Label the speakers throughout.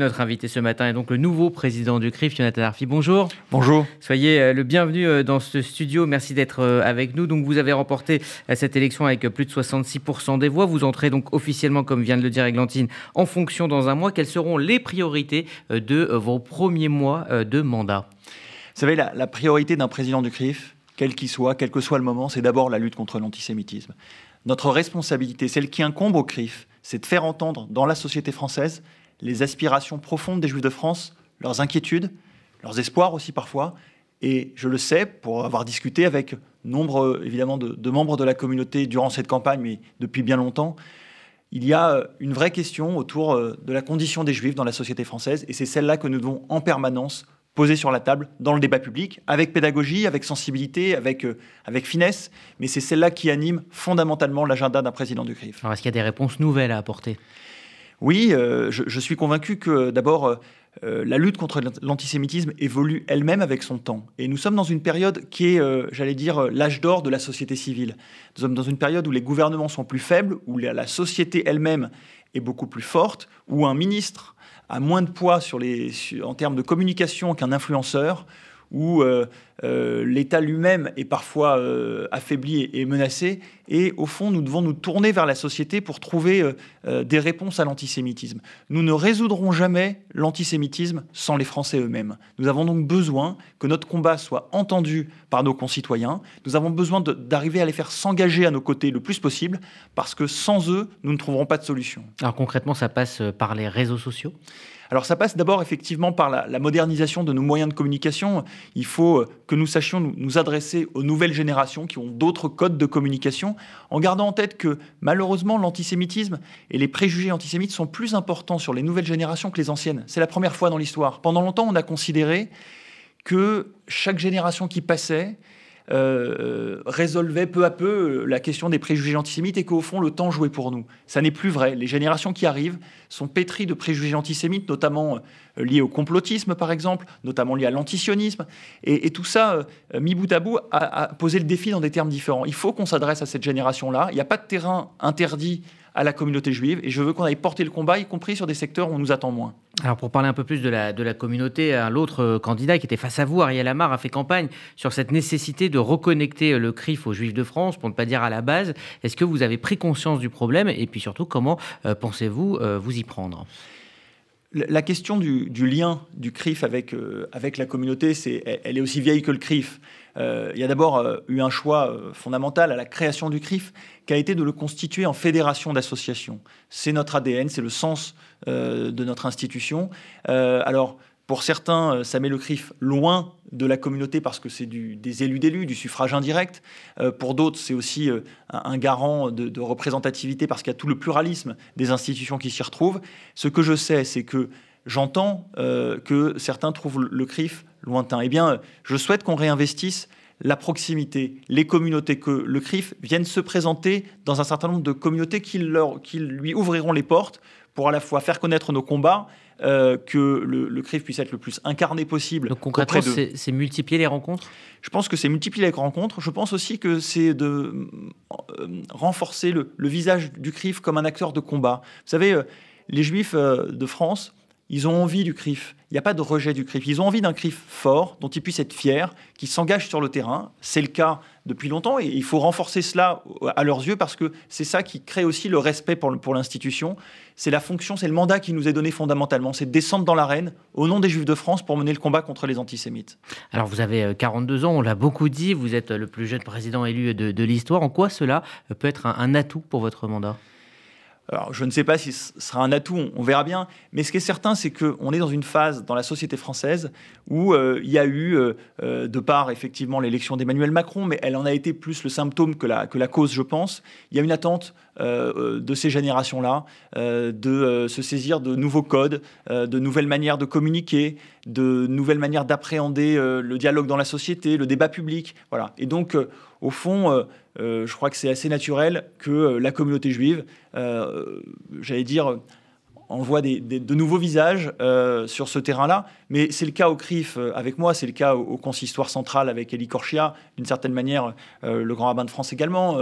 Speaker 1: Notre invité ce matin est donc le nouveau président du CRIF, Jonathan Arfi. Bonjour.
Speaker 2: Bonjour.
Speaker 1: Soyez euh, le bienvenu euh, dans ce studio. Merci d'être euh, avec nous. Donc, vous avez remporté cette élection avec plus de 66% des voix. Vous entrez donc officiellement, comme vient de le dire Eglantine, en fonction dans un mois. Quelles seront les priorités de vos premiers mois de mandat?
Speaker 2: Vous savez, la, la priorité d'un président du CRIF, quel qu'il soit, quel que soit le moment, c'est d'abord la lutte contre l'antisémitisme. Notre responsabilité, celle qui incombe au CRIF, c'est de faire entendre dans la société française les aspirations profondes des Juifs de France, leurs inquiétudes, leurs espoirs aussi parfois. Et je le sais pour avoir discuté avec nombre évidemment de, membres de la communauté durant cette campagne, mais depuis bien longtemps, il y a une vraie question autour euh, de la condition des Juifs dans la société française, et c'est celle-là que nous devons en permanence poser sur la table dans le débat public, avec pédagogie, avec sensibilité, avec, euh, avec finesse, mais c'est celle-là qui anime fondamentalement l'agenda d'un président du CRIF.
Speaker 1: Alors est-ce qu'il y a des réponses nouvelles à apporter?
Speaker 2: Oui, euh, je, suis convaincu que d'abord, euh, la lutte contre l'antisémitisme évolue elle-même avec son temps. Et nous sommes dans une période qui est, euh, j'allais dire, l'âge d'or de la société civile. Nous sommes dans une période où les gouvernements sont plus faibles, où la, société elle-même est beaucoup plus forte, où un ministre a moins de poids en termes de communication qu'un influenceur, où euh, euh, l'État lui-même est parfois euh, affaibli et, menacé. Et au fond, nous devons nous tourner vers la société pour trouver des réponses à l'antisémitisme. Nous ne résoudrons jamais l'antisémitisme sans les Français eux-mêmes. Nous avons donc besoin que notre combat soit entendu par nos concitoyens. Nous avons besoin d'arriver à les faire s'engager à nos côtés le plus possible, parce que sans eux, nous ne trouverons pas de solution.
Speaker 1: Alors concrètement, ça passe par les réseaux sociaux?
Speaker 2: Alors ça passe d'abord effectivement par la, modernisation de nos moyens de communication. Il faut que nous sachions nous, adresser aux nouvelles générations qui ont d'autres codes de communication, en gardant en tête que malheureusement l'antisémitisme et les préjugés antisémites sont plus importants sur les nouvelles générations que les anciennes. C'est la première fois dans l'histoire. Pendant longtemps, on a considéré que chaque génération qui passait euh, résolvait peu à peu la question des préjugés antisémites et qu'au fond, le temps jouait pour nous. Ça n'est plus vrai. Les générations qui arrivent sont pétries de préjugés antisémites, notamment euh, liés au complotisme, par exemple, notamment liés à l'antisionisme. Et, tout ça, euh, mis bout à bout, a posé le défi dans des termes différents. Il faut qu'on s'adresse à cette génération-là. Il n'y a pas de terrain interdit à la communauté juive et je veux qu'on aille porter le combat, y compris sur des secteurs où on nous attend moins.
Speaker 1: Alors pour parler un peu plus de la, communauté, l'autre euh, candidat qui était face à vous, Ariel Amar, a fait campagne sur cette nécessité de reconnecter euh, le CRIF aux Juifs de France, pour ne pas dire à la base. Est-ce que vous avez pris conscience du problème et puis surtout comment euh, pensez-vous vous y prendre?
Speaker 2: La question du, lien du CRIF avec, avec la communauté, c'est, elle est aussi vieille que le CRIF. il y a d'abord eu un choix fondamental à la création du CRIF, qui a été de le constituer en fédération d'associations. C'est notre ADN, c'est le sens euh, de notre institution. Euh, alors, pour certains, euh, ça met le CRIF loin de la communauté parce que c'est des élus d'élus, du suffrage indirect. pour d'autres, c'est aussi un, garant de, représentativité parce qu'il y a tout le pluralisme des institutions qui s'y retrouvent. Ce que je sais, c'est que j'entends que certains trouvent le CRIF lointain. Eh bien, je souhaite qu'on réinvestisse la proximité, les communautés, que le CRIF vienne se présenter dans un certain nombre de communautés qui lui ouvriront les portes pour à la fois faire connaître nos combats, euh, que le, CRIF puisse être le plus incarné possible.
Speaker 1: Donc concrètement, c'est multiplier les rencontres?
Speaker 2: Je pense que c'est multiplier les rencontres. Je pense aussi que c'est de euh, renforcer le, visage du CRIF comme un acteur de combat. Vous savez, euh, les Juifs de France ils ont envie du CRIF. Il n'y a pas de rejet du CRIF. Ils ont envie d'un CRIF fort, dont ils puissent être fiers, qui s'engage sur le terrain. C'est le cas depuis longtemps et il faut renforcer cela à leurs yeux parce que c'est ça qui crée aussi le respect pour, l'institution. C'est la fonction, c'est le mandat qui nous est donné fondamentalement. C'est de descendre dans l'arène au nom des Juifs de France pour mener le combat contre les antisémites.
Speaker 1: Alors vous avez 42 euh, ans, on l'a beaucoup dit, vous êtes le plus jeune président élu de, l'histoire. En quoi cela peut être un atout pour votre mandat?
Speaker 2: Alors, je ne sais pas si ce sera un atout, on, verra bien. Mais ce qui est certain, c'est qu'on est dans une phase dans la société française où euh, il y a eu, euh, euh, de part effectivement l'élection d'Emmanuel Macron, mais elle en a été plus le symptôme que la, que la cause, je pense. Il y a une attente de ces générations-là de se saisir de nouveaux codes, de nouvelles manières de communiquer, de nouvelles manières d'appréhender le dialogue dans la société, le débat public. Voilà. Et donc, au fond, euh, je crois que c'est assez naturel que euh, la communauté juive, euh, j'allais dire, envoie de nouveaux visages sur ce terrain-là. Mais c'est le cas au CRIF avec moi, c'est le cas au, consistoire central avec Elie Korchia, d'une certaine manière, le grand rabbin de France également,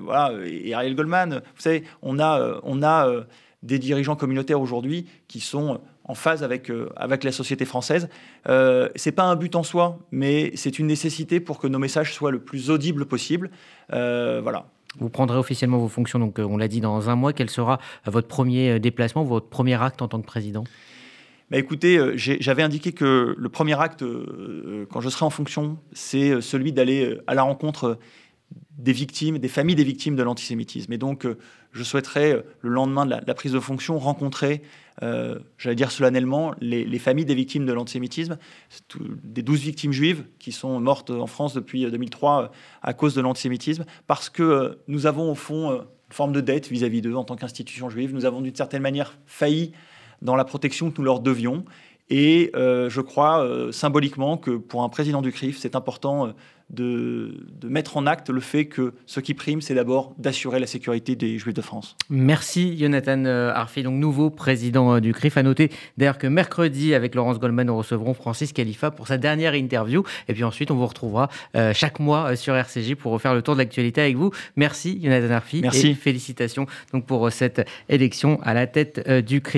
Speaker 2: voilà, et Ariel Goldman. Vous savez, on a, on a des dirigeants communautaires aujourd'hui qui sont en phase avec, avec la société française. Euh, c'est pas un but en soi, mais c'est une nécessité pour que nos messages soient le plus audibles possible. voilà.
Speaker 1: Vous prendrez officiellement vos fonctions, donc on l'a dit, dans un mois. Quel sera votre premier déplacement, votre premier acte en tant que président?
Speaker 2: Bah écoutez, j'avais indiqué que le premier acte, quand je serai en fonction, c'est celui d'aller à la rencontre des victimes, des familles des victimes de l'antisémitisme. Et donc, euh, je souhaiterais, euh, le lendemain de la, prise de fonction, rencontrer, euh, j'allais dire solennellement, les, familles des victimes de l'antisémitisme, des douze victimes juives qui sont mortes en France depuis 2003 à cause de l'antisémitisme, parce que nous avons au fond une forme de dette vis-à-vis d'eux en tant qu'institution juive. Nous avons d'une certaine manière failli dans la protection que nous leur devions. Et je crois symboliquement que pour un président du CRIF, c'est important de, mettre en acte le fait que ce qui prime, c'est d'abord d'assurer la sécurité des Juifs de France.
Speaker 1: Merci Jonathan euh, Arfi, donc nouveau président euh, du CRIF. À noter d'ailleurs que mercredi, avec Laurence Goldman, nous recevrons Francis Khalifa pour sa dernière interview. Et puis ensuite, on vous retrouvera euh, chaque mois sur RCJ pour refaire le tour de l'actualité avec vous. Merci Jonathan Arfi.
Speaker 2: Merci.
Speaker 1: Et félicitations donc pour cette élection à la tête du CRIF.